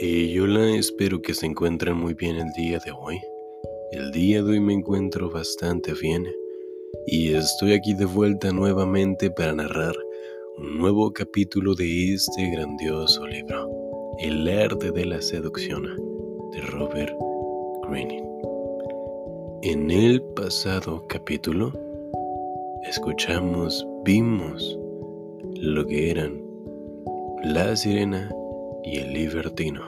Y hola, espero que se encuentren muy bien el día de hoy. El día de hoy me encuentro bastante bien y estoy aquí de vuelta nuevamente para narrar un nuevo capítulo de este grandioso libro, El arte de la seducción, de Robert Greene. En el pasado capítulo, escuchamos, vimos lo que eran la sirena y el libertino,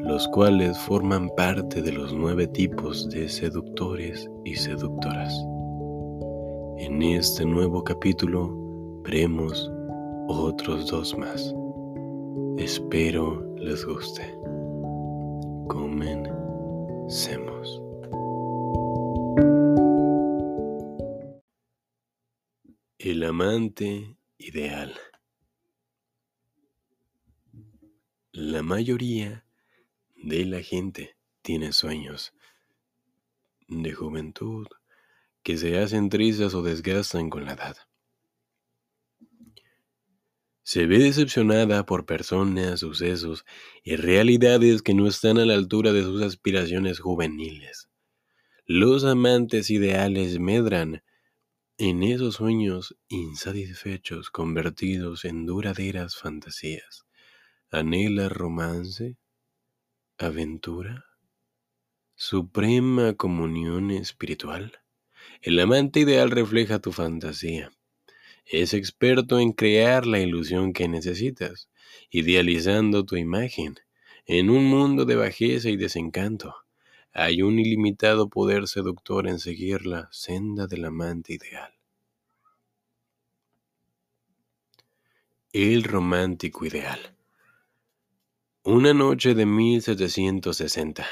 los cuales forman parte de los nueve tipos de seductores y seductoras. En este nuevo capítulo veremos otros dos más. Espero les guste. Comencemos. El amante ideal. La mayoría de la gente tiene sueños de juventud que se hacen trizas o desgastan con la edad. Se ve decepcionada por personas, sucesos y realidades que no están a la altura de sus aspiraciones juveniles. Los amantes ideales medran en esos sueños insatisfechos convertidos en duraderas fantasías anhela romance, aventura, suprema comunión espiritual. El amante ideal refleja tu fantasía. Es experto en crear la ilusión que necesitas, idealizando tu imagen. En un mundo de bajeza y desencanto, hay un ilimitado poder seductor en seguir la senda del amante ideal. El romántico ideal. Una noche de 1760,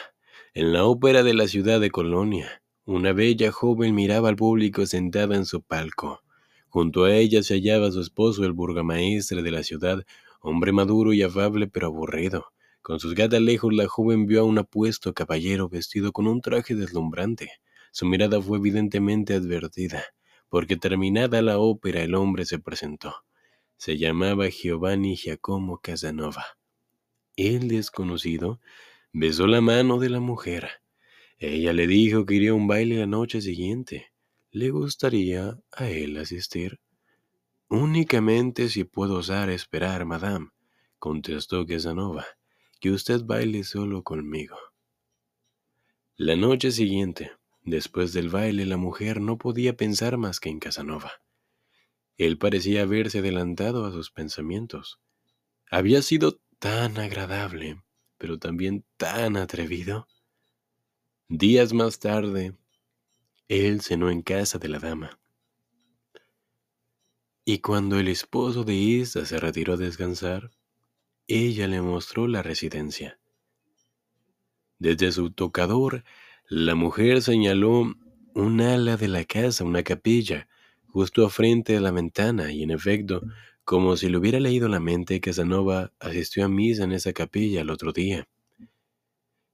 en la ópera de la ciudad de Colonia, una bella joven miraba al público sentada en su palco. Junto a ella se hallaba su esposo, el burgamaestre de la ciudad, hombre maduro y afable pero aburrido. Con sus lejos, la joven vio a un apuesto caballero vestido con un traje deslumbrante. Su mirada fue evidentemente advertida, porque terminada la ópera el hombre se presentó. Se llamaba Giovanni Giacomo Casanova. El desconocido besó la mano de la mujer. Ella le dijo que iría a un baile la noche siguiente. ¿Le gustaría a él asistir? Únicamente si puedo osar esperar, madame, contestó Casanova, que usted baile solo conmigo. La noche siguiente, después del baile, la mujer no podía pensar más que en Casanova. Él parecía haberse adelantado a sus pensamientos. Había sido tan agradable, pero también tan atrevido. Días más tarde, él cenó en casa de la dama. Y cuando el esposo de Isa se retiró a descansar, ella le mostró la residencia. Desde su tocador, la mujer señaló un ala de la casa, una capilla, justo a frente de la ventana, y en efecto, como si le hubiera leído la mente, Casanova asistió a misa en esa capilla el otro día.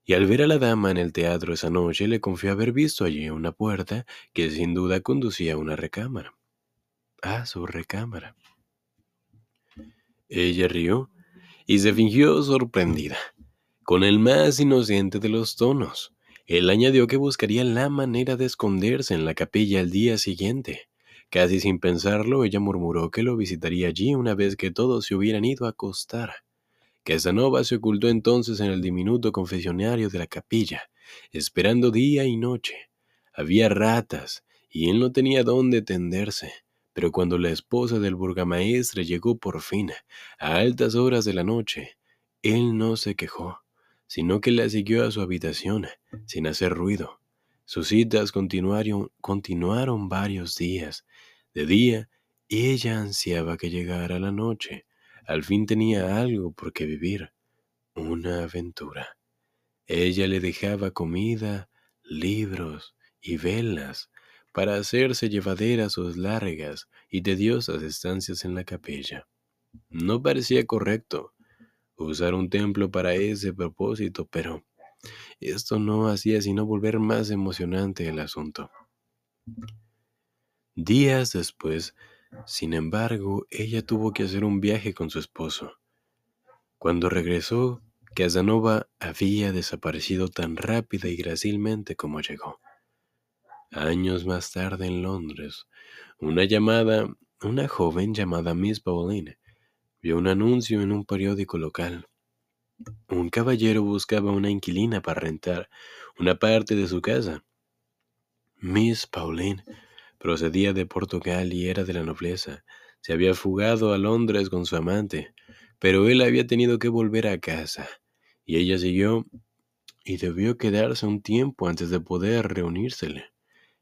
Y al ver a la dama en el teatro esa noche, le confió haber visto allí una puerta que sin duda conducía a una recámara. A su recámara. Ella rió y se fingió sorprendida, con el más inocente de los tonos. Él añadió que buscaría la manera de esconderse en la capilla al día siguiente. Casi sin pensarlo, ella murmuró que lo visitaría allí una vez que todos se hubieran ido a acostar. Casanova se ocultó entonces en el diminuto confesionario de la capilla, esperando día y noche. Había ratas, y él no tenía dónde tenderse. Pero cuando la esposa del burgamaestre llegó por fin, a altas horas de la noche, él no se quejó, sino que la siguió a su habitación, sin hacer ruido. Sus citas continuaron, varios días. De día, ella ansiaba que llegara la noche. Al fin tenía algo por qué vivir, una aventura. Ella le dejaba comida, libros y velas para hacerse llevaderas sus largas y tediosas estancias en la capilla. No parecía correcto usar un templo para ese propósito, pero esto no hacía sino volver más emocionante el asunto. Días después, sin embargo, ella tuvo que hacer un viaje con su esposo. Cuando regresó, Casanova había desaparecido tan rápida y grácilmente como llegó. Años más tarde en Londres, una llamada, una joven llamada Miss Pauline, vio un anuncio en un periódico local. Un caballero buscaba una inquilina para rentar una parte de su casa. Miss Pauline procedía de Portugal y era de la nobleza. Se había fugado a Londres con su amante, pero él había tenido que volver a casa y ella siguió y debió quedarse un tiempo antes de poder reunírsele.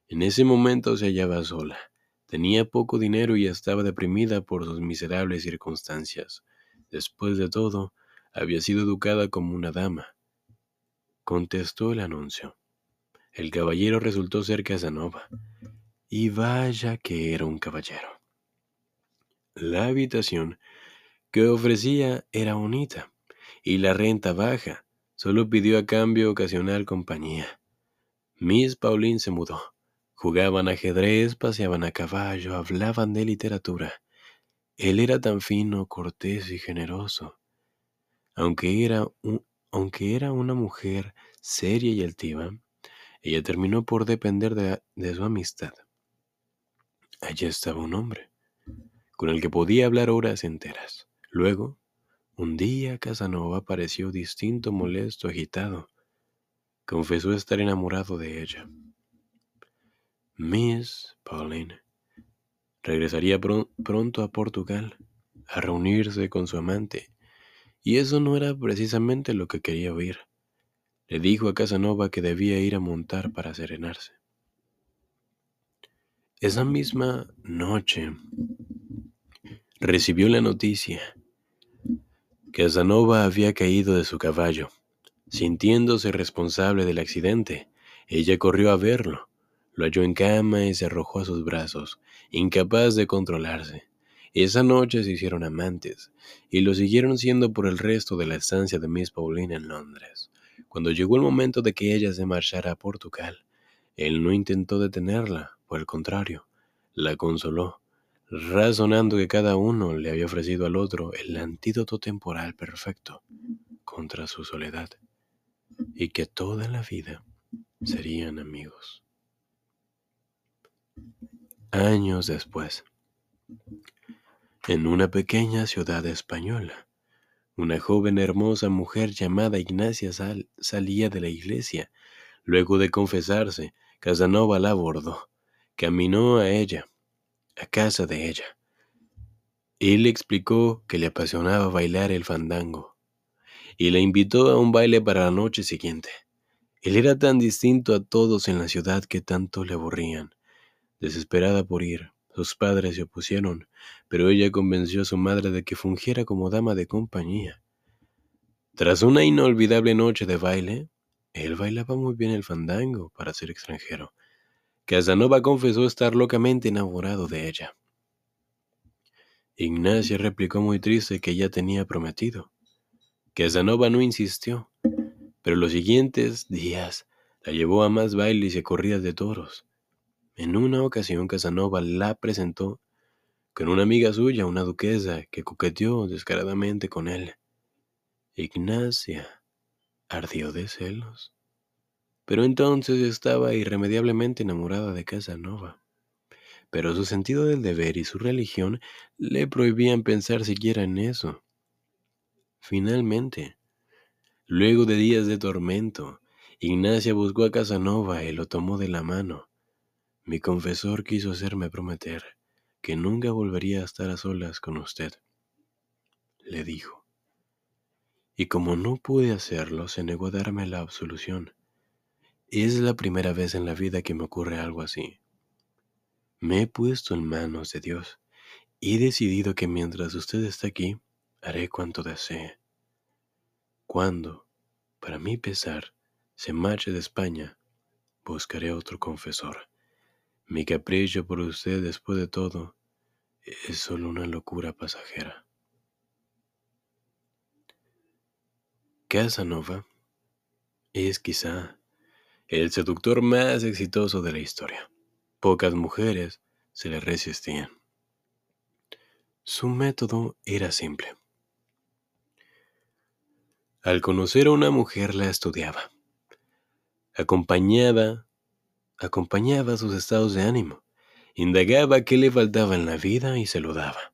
En ese momento se hallaba sola. Tenía poco dinero y estaba deprimida por sus miserables circunstancias. Después de todo, había sido educada como una dama. Contestó el anuncio. El caballero resultó ser Casanova. Y vaya que era un caballero. La habitación que ofrecía era bonita y la renta baja. Solo pidió a cambio ocasional compañía. Miss Pauline se mudó. Jugaban ajedrez, paseaban a caballo, hablaban de literatura. Él era tan fino, cortés y generoso. Aunque era, aunque era una mujer seria y altiva, ella terminó por depender de, de su amistad. Allí estaba un hombre, con el que podía hablar horas enteras. Luego, un día Casanova pareció distinto, molesto, agitado. Confesó estar enamorado de ella. Miss Pauline regresaría pronto a Portugal a reunirse con su amante, y eso no era precisamente lo que quería oír. Le dijo a Casanova que debía ir a montar para serenarse. Esa misma noche recibió la noticia Casanova había caído de su caballo. Sintiéndose responsable del accidente, ella corrió a verlo. Lo halló en cama y se arrojó a sus brazos, incapaz de controlarse. Esa noche se hicieron amantes, y lo siguieron siendo por el resto de la estancia de Miss Pauline en Londres. Cuando llegó el momento de que ella se marchara a Portugal, él no intentó detenerla, por el contrario, la consoló razonando que cada uno le había ofrecido al otro el antídoto temporal perfecto contra su soledad y que toda la vida serían amigos. Años después, en una pequeña ciudad española, una joven hermosa mujer llamada Ignacia salía de la iglesia. Luego de confesarse, Casanova la abordó, caminó a ella a casa de ella. Él le explicó que le apasionaba bailar el fandango y la invitó a un baile para la noche siguiente. Él era tan distinto a todos en la ciudad que tanto le aburrían. Desesperada por ir, sus padres se opusieron, pero ella convenció a su madre de que fungiera como dama de compañía. Tras una inolvidable noche de baile, él bailaba muy bien el fandango para ser extranjero, Casanova confesó estar locamente enamorado de ella. Ignacia replicó muy triste que ya tenía prometido. Casanova no insistió, pero los siguientes días la llevó a más bailes y corridas de toros. En una ocasión Casanova la presentó con una amiga suya, una duquesa, que coqueteó descaradamente con él. Ignacia ardió de celos pero entonces estaba irremediablemente enamorada de Casanova. Pero su sentido del deber y su religión le prohibían pensar siquiera en eso. Finalmente, luego de días de tormento, Ignacia buscó a Casanova y lo tomó de la mano. Mi confesor quiso hacerme prometer que nunca volvería a estar a solas con usted, le dijo. Y como no pude hacerlo, se negó a darme la absolución. Es la primera vez en la vida que me ocurre algo así. Me he puesto en manos de Dios y he decidido que mientras usted está aquí, haré cuanto desee. Cuando, para mi pesar, se marche de España, buscaré otro confesor. Mi capricho por usted, después de todo, es solo una locura pasajera. Casanova es quizá el seductor más exitoso de la historia. Pocas mujeres se le resistían. Su método era simple. Al conocer a una mujer la estudiaba. Acompañaba, acompañaba sus estados de ánimo, indagaba qué le faltaba en la vida y se lo daba.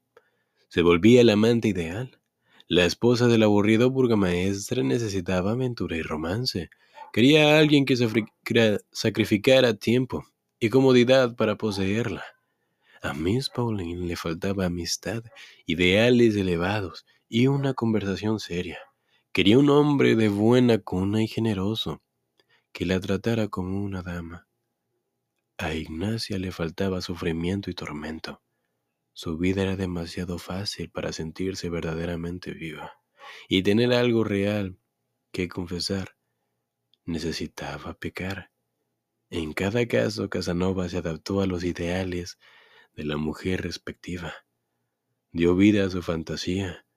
Se volvía el amante ideal. La esposa del aburrido burgomaestre necesitaba aventura y romance. Quería a alguien que sacrificara tiempo y comodidad para poseerla. A Miss Pauline le faltaba amistad, ideales elevados y una conversación seria. Quería un hombre de buena cuna y generoso, que la tratara como una dama. A Ignacia le faltaba sufrimiento y tormento. Su vida era demasiado fácil para sentirse verdaderamente viva y tener algo real que confesar. Necesitaba pecar. En cada caso, Casanova se adaptó a los ideales de la mujer respectiva. Dio vida a su fantasía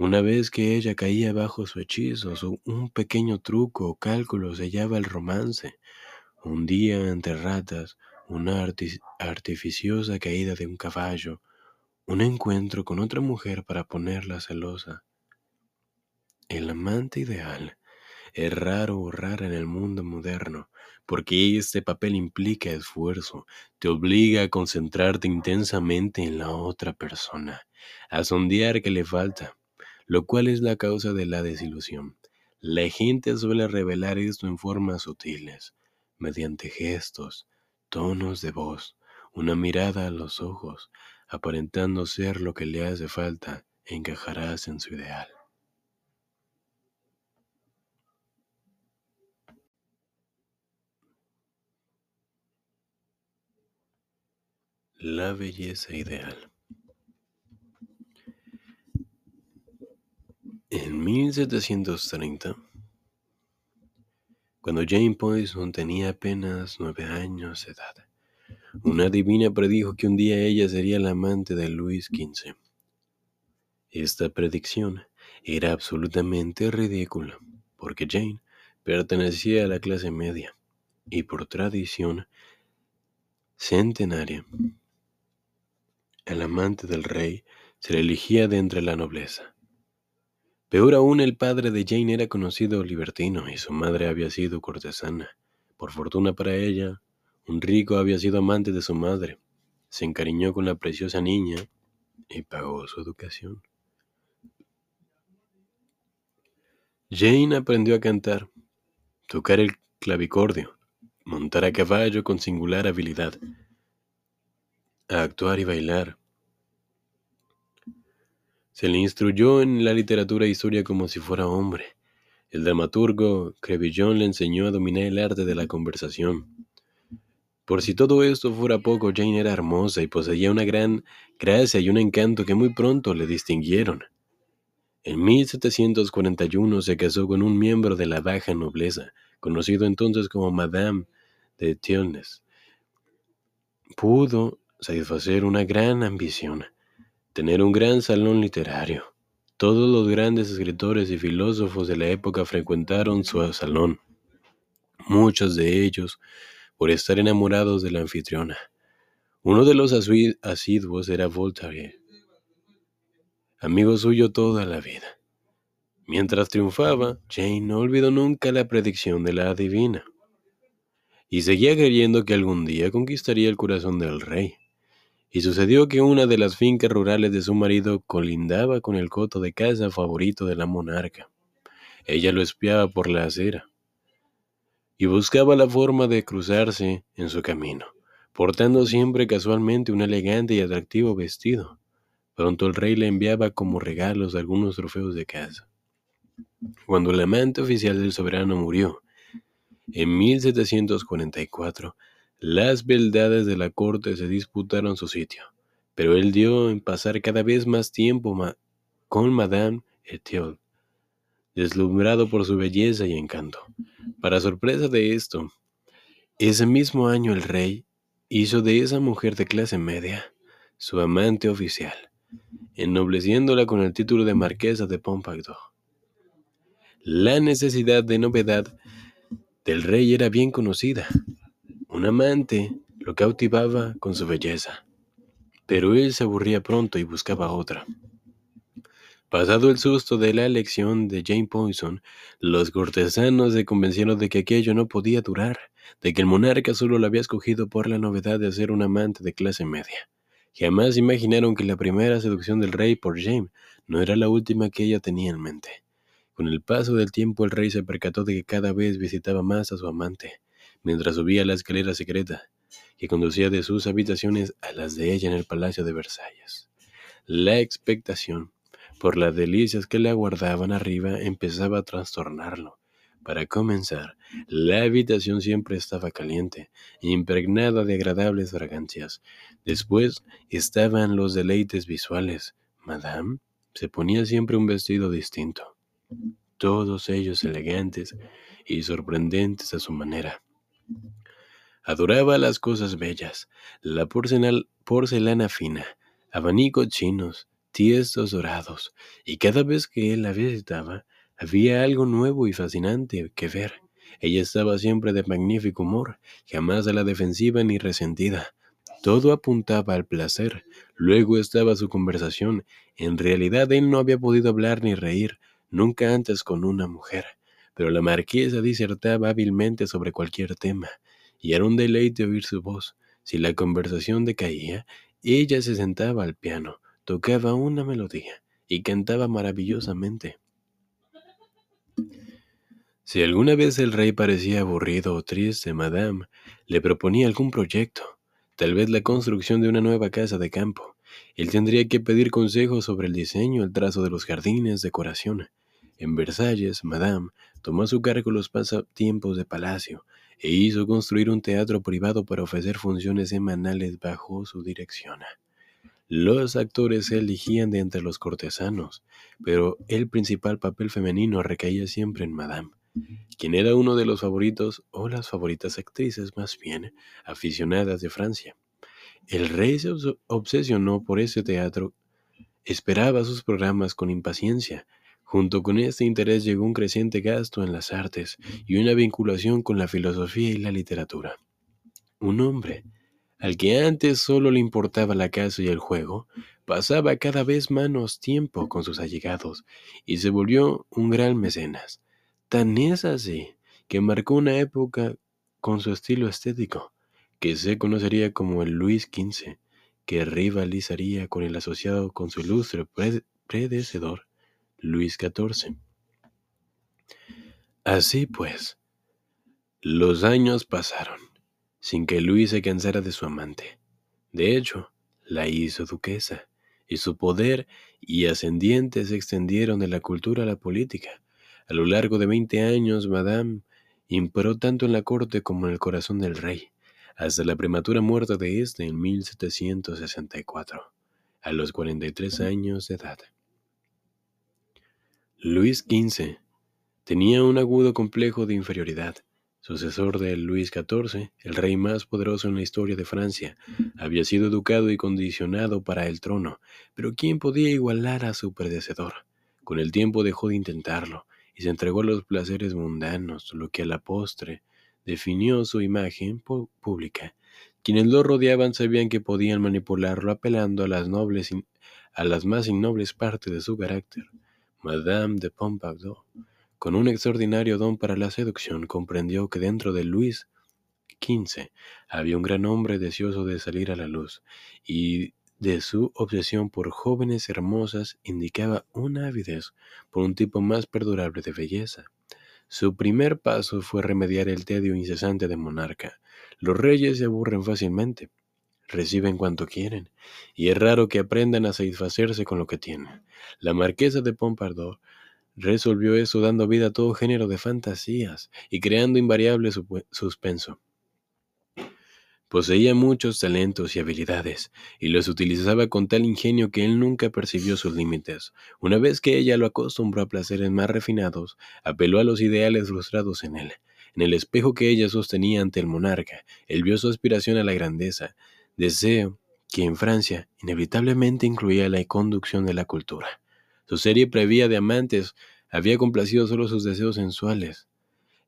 una vez que ella caía bajo su hechizo, un pequeño truco o cálculo sellaba el romance. Un día entre ratas, una artificiosa caída de un caballo, un encuentro con otra mujer para ponerla celosa. El amante ideal es raro o rara en el mundo moderno, porque este papel implica esfuerzo, te obliga a concentrarte intensamente en la otra persona, a sondear qué le falta, lo cual es la causa de la desilusión. La gente suele revelar esto en formas sutiles, mediante gestos, tonos de voz, una mirada a los ojos, aparentando ser lo que le hace falta, encajarás en su ideal. La belleza ideal. En 1730, cuando Jane Poyson tenía apenas nueve años de edad, una divina predijo que un día ella sería la amante de Luis XV. Esta predicción era absolutamente ridícula, porque Jane pertenecía a la clase media y por tradición centenaria, el amante del rey se le elegía de entre la nobleza. Peor aún, el padre de Jane era conocido libertino y su madre había sido cortesana. Por fortuna para ella, un rico había sido amante de su madre, se encariñó con la preciosa niña y pagó su educación. Jane aprendió a cantar, tocar el clavicordio, montar a caballo con singular habilidad, a actuar y bailar, se le instruyó en la literatura e historia como si fuera hombre. El dramaturgo Crevillon le enseñó a dominar el arte de la conversación. Por si todo esto fuera poco, Jane era hermosa y poseía una gran gracia y un encanto que muy pronto le distinguieron. En 1741 se casó con un miembro de la baja nobleza, conocido entonces como Madame de Tionnes. Pudo satisfacer una gran ambición tener un gran salón literario. Todos los grandes escritores y filósofos de la época frecuentaron su salón, muchos de ellos por estar enamorados de la anfitriona. Uno de los asiduos era Voltaire, amigo suyo toda la vida. Mientras triunfaba, Jane no olvidó nunca la predicción de la adivina y seguía creyendo que algún día conquistaría el corazón del rey y sucedió que una de las fincas rurales de su marido colindaba con el coto de casa favorito de la monarca. Ella lo espiaba por la acera y buscaba la forma de cruzarse en su camino, portando siempre casualmente un elegante y atractivo vestido. Pronto el rey le enviaba como regalos algunos trofeos de casa. Cuando el amante oficial del soberano murió, en 1744, las beldades de la corte se disputaron su sitio, pero él dio en pasar cada vez más tiempo con Madame Etiole, deslumbrado por su belleza y encanto. Para sorpresa de esto, ese mismo año el rey hizo de esa mujer de clase media su amante oficial, ennobleciéndola con el título de marquesa de Pompadour. La necesidad de novedad del rey era bien conocida, un amante lo cautivaba con su belleza, pero él se aburría pronto y buscaba otra. Pasado el susto de la elección de Jane Poison, los cortesanos se convencieron de que aquello no podía durar, de que el monarca solo la había escogido por la novedad de ser un amante de clase media. Jamás imaginaron que la primera seducción del rey por Jane no era la última que ella tenía en mente. Con el paso del tiempo el rey se percató de que cada vez visitaba más a su amante, mientras subía la escalera secreta, que conducía de sus habitaciones a las de ella en el Palacio de Versalles. La expectación por las delicias que le aguardaban arriba empezaba a trastornarlo. Para comenzar, la habitación siempre estaba caliente, impregnada de agradables fragancias. Después estaban los deleites visuales. Madame se ponía siempre un vestido distinto, todos ellos elegantes y sorprendentes a su manera. Adoraba las cosas bellas, la porcelana fina, abanicos chinos, tiestos dorados, y cada vez que él la visitaba, había algo nuevo y fascinante que ver. Ella estaba siempre de magnífico humor, jamás a la defensiva ni resentida. Todo apuntaba al placer. Luego estaba su conversación. En realidad él no había podido hablar ni reír, nunca antes con una mujer. Pero la marquesa disertaba hábilmente sobre cualquier tema, y era un deleite oír su voz. Si la conversación decaía, ella se sentaba al piano, tocaba una melodía y cantaba maravillosamente. Si alguna vez el rey parecía aburrido o triste, Madame le proponía algún proyecto, tal vez la construcción de una nueva casa de campo. Él tendría que pedir consejos sobre el diseño, el trazo de los jardines, decoración. En Versalles, Madame tomó a su cargo los pasatiempos de palacio e hizo construir un teatro privado para ofrecer funciones semanales bajo su dirección. Los actores se elegían de entre los cortesanos, pero el principal papel femenino recaía siempre en Madame, quien era uno de los favoritos o las favoritas actrices más bien aficionadas de Francia. El rey se obsesionó por ese teatro, esperaba sus programas con impaciencia. Junto con este interés llegó un creciente gasto en las artes y una vinculación con la filosofía y la literatura. Un hombre al que antes solo le importaba la casa y el juego, pasaba cada vez menos tiempo con sus allegados y se volvió un gran mecenas. Tan es así que marcó una época con su estilo estético, que se conocería como el Luis XV, que rivalizaría con el asociado con su ilustre predecesor, Luis XIV. Así pues, los años pasaron sin que Luis se cansara de su amante. De hecho, la hizo duquesa, y su poder y ascendiente se extendieron de la cultura a la política. A lo largo de veinte años, Madame imperó tanto en la corte como en el corazón del rey, hasta la prematura muerte de éste en 1764, a los 43 años de edad. Luis XV tenía un agudo complejo de inferioridad Sucesor de Luis XIV, el rey más poderoso en la historia de Francia, había sido educado y condicionado para el trono, pero ¿quién podía igualar a su predecesor? Con el tiempo dejó de intentarlo y se entregó a los placeres mundanos, lo que a la postre definió su imagen pública. Quienes lo rodeaban sabían que podían manipularlo apelando a las nobles a las más innobles partes de su carácter. Madame de Pompadour con un extraordinario don para la seducción, comprendió que dentro de Luis XV había un gran hombre deseoso de salir a la luz, y de su obsesión por jóvenes hermosas indicaba una avidez por un tipo más perdurable de belleza. Su primer paso fue remediar el tedio incesante de monarca. Los reyes se aburren fácilmente, reciben cuanto quieren, y es raro que aprendan a satisfacerse con lo que tienen. La marquesa de Pompadour resolvió eso dando vida a todo género de fantasías y creando invariable suspenso. Poseía muchos talentos y habilidades, y los utilizaba con tal ingenio que él nunca percibió sus límites. Una vez que ella lo acostumbró a placeres más refinados, apeló a los ideales frustrados en él. En el espejo que ella sostenía ante el monarca, él vio su aspiración a la grandeza, deseo que en Francia inevitablemente incluía la conducción de la cultura. Su serie previa de amantes había complacido solo sus deseos sensuales.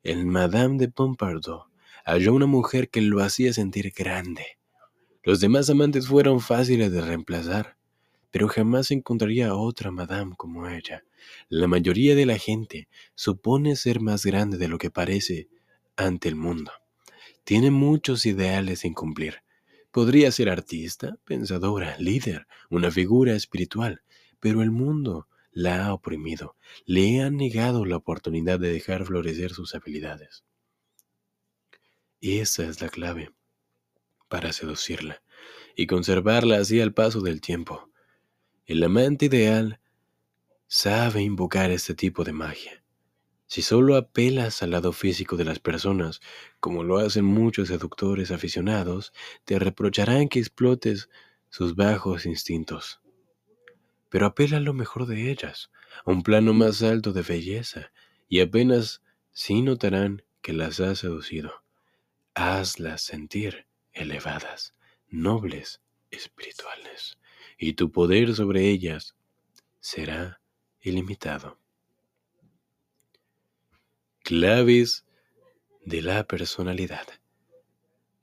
El Madame de Pompadour halló una mujer que lo hacía sentir grande. Los demás amantes fueron fáciles de reemplazar, pero jamás encontraría otra madame como ella. La mayoría de la gente supone ser más grande de lo que parece ante el mundo. Tiene muchos ideales sin cumplir. Podría ser artista, pensadora, líder, una figura espiritual, pero el mundo la ha oprimido, le ha negado la oportunidad de dejar florecer sus habilidades. Esa es la clave para seducirla y conservarla así al paso del tiempo. El amante ideal sabe invocar este tipo de magia. Si solo apelas al lado físico de las personas, como lo hacen muchos seductores aficionados, te reprocharán que explotes sus bajos instintos. Pero apela a lo mejor de ellas, a un plano más alto de belleza, y apenas sí notarán que las has seducido. Hazlas sentir elevadas, nobles, espirituales, y tu poder sobre ellas será ilimitado. Claves de la personalidad.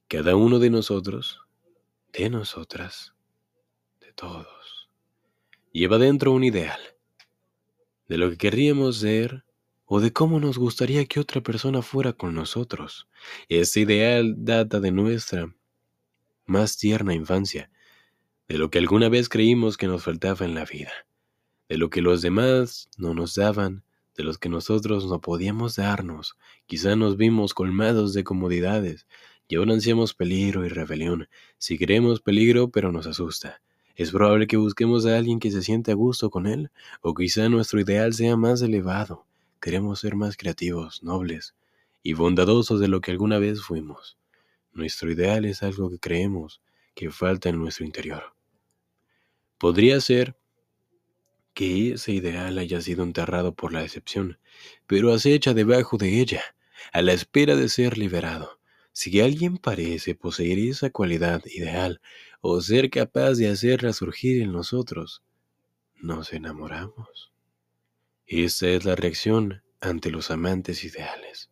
Cada uno de nosotros, de nosotras, de todos, lleva dentro un ideal de lo que querríamos ser o de cómo nos gustaría que otra persona fuera con nosotros. Este ideal data de nuestra más tierna infancia, de lo que alguna vez creímos que nos faltaba en la vida, de lo que los demás no nos daban, de los que nosotros no podíamos darnos. Quizá nos vimos colmados de comodidades y ahora ansiamos peligro y rebelión. Si queremos peligro, pero nos asusta. Es probable que busquemos a alguien que se siente a gusto con él, o quizá nuestro ideal sea más elevado. Queremos ser más creativos, nobles y bondadosos de lo que alguna vez fuimos. Nuestro ideal es algo que creemos que falta en nuestro interior. Podría ser que ese ideal haya sido enterrado por la decepción, pero acecha debajo de ella, a la espera de ser liberado. Si alguien parece poseer esa cualidad ideal o ser capaz de hacerla surgir en nosotros, nos enamoramos. Esa es la reacción ante los amantes ideales.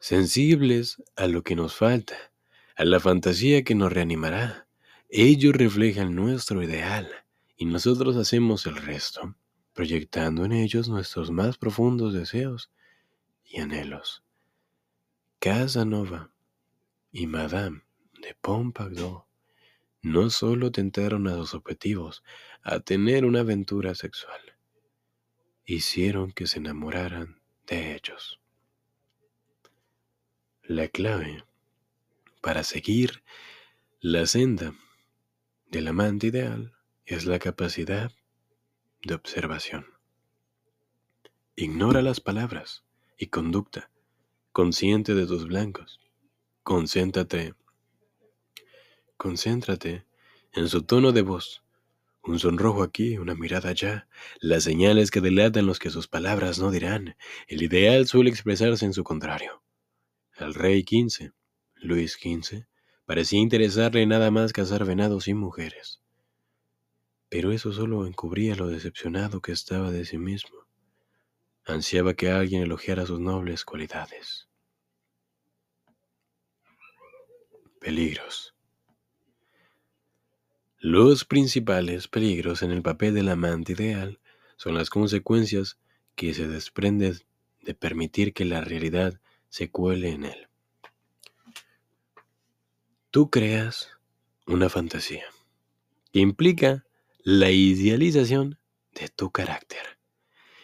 Sensibles a lo que nos falta, a la fantasía que nos reanimará, ellos reflejan nuestro ideal y nosotros hacemos el resto, proyectando en ellos nuestros más profundos deseos y anhelos. Casanova y Madame de Pompadour no solo tentaron a sus objetivos a tener una aventura sexual, hicieron que se enamoraran de ellos. La clave para seguir la senda del amante ideal es la capacidad de observación. Ignora las palabras y conducta, consciente de tus blancos. Concéntrate, concéntrate en su tono de voz. Un sonrojo aquí, una mirada allá, las señales que delatan los que sus palabras no dirán. El ideal suele expresarse en su contrario. Al rey XV, Luis XV, parecía interesarle nada más cazar venados y mujeres pero eso solo encubría lo decepcionado que estaba de sí mismo. Ansiaba que alguien elogiara sus nobles cualidades. Peligros. Los principales peligros en el papel del amante ideal son las consecuencias que se desprenden de permitir que la realidad se cuele en él. Tú creas una fantasía que implica la idealización de tu carácter.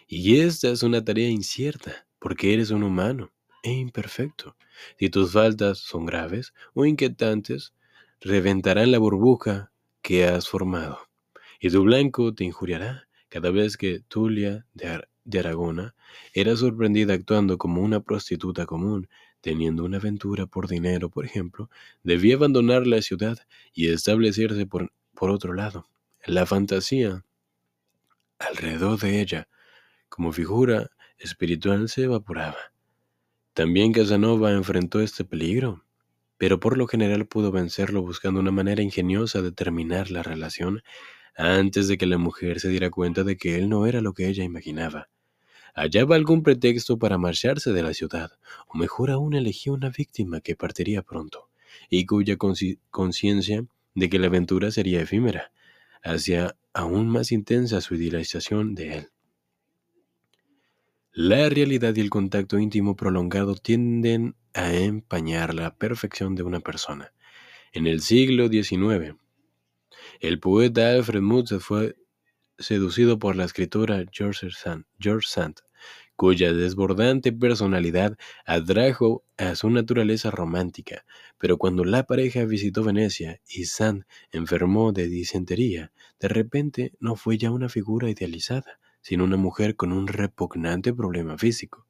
Y esta es una tarea incierta, porque eres un humano e imperfecto. Si tus faltas son graves o inquietantes, reventarán la burbuja que has formado. Y tu blanco te injuriará cada vez que Tulia de, de Aragona era sorprendida actuando como una prostituta común, teniendo una aventura por dinero, por ejemplo, debía abandonar la ciudad y establecerse por, por otro lado. La fantasía alrededor de ella, como figura espiritual, se evaporaba. También Casanova enfrentó este peligro, pero por lo general pudo vencerlo buscando una manera ingeniosa de terminar la relación antes de que la mujer se diera cuenta de que él no era lo que ella imaginaba. Hallaba algún pretexto para marcharse de la ciudad, o mejor aún elegía una víctima que partiría pronto, y cuya conciencia de que la aventura sería efímera hacia aún más intensa su idealización de él. La realidad y el contacto íntimo prolongado tienden a empañar la perfección de una persona. En el siglo XIX, el poeta Alfred Mutz fue seducido por la escritora George Sand, George Sand, cuya desbordante personalidad atrajo a su naturaleza romántica, pero cuando la pareja visitó Venecia y Sand enfermó de disentería, de repente no fue ya una figura idealizada, sino una mujer con un repugnante problema físico.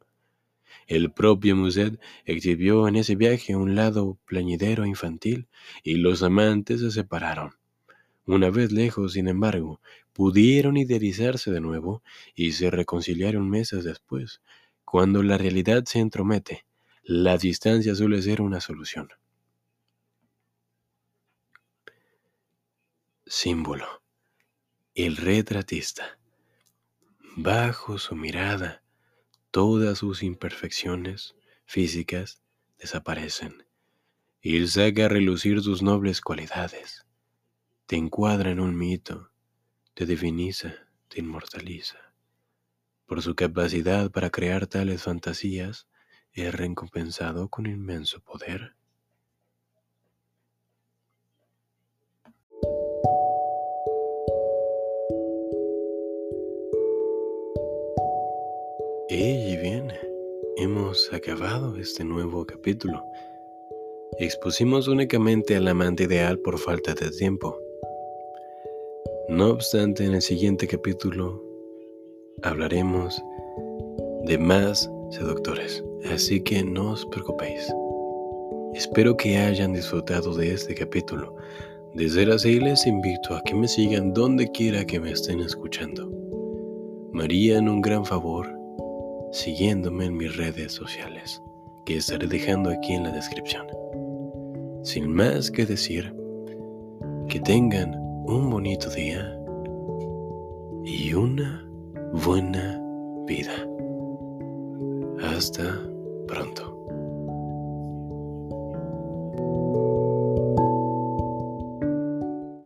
El propio Musset exhibió en ese viaje un lado plañidero infantil, y los amantes se separaron. Una vez lejos, sin embargo, pudieron idealizarse de nuevo y se reconciliaron meses después. Cuando la realidad se entromete, la distancia suele ser una solución. Símbolo. El retratista. Bajo su mirada, todas sus imperfecciones físicas desaparecen y saca a relucir sus nobles cualidades te encuadra en un mito, te diviniza, te inmortaliza. Por su capacidad para crear tales fantasías, es recompensado con inmenso poder. Y bien, hemos acabado este nuevo capítulo. Expusimos únicamente al amante ideal por falta de tiempo. No obstante, en el siguiente capítulo hablaremos de más seductores, así que no os preocupéis. Espero que hayan disfrutado de este capítulo. De ser así, les invito a que me sigan donde quiera que me estén escuchando. Me harían un gran favor siguiéndome en mis redes sociales, que estaré dejando aquí en la descripción. Sin más que decir, que tengan un bonito día y una buena vida. Hasta pronto.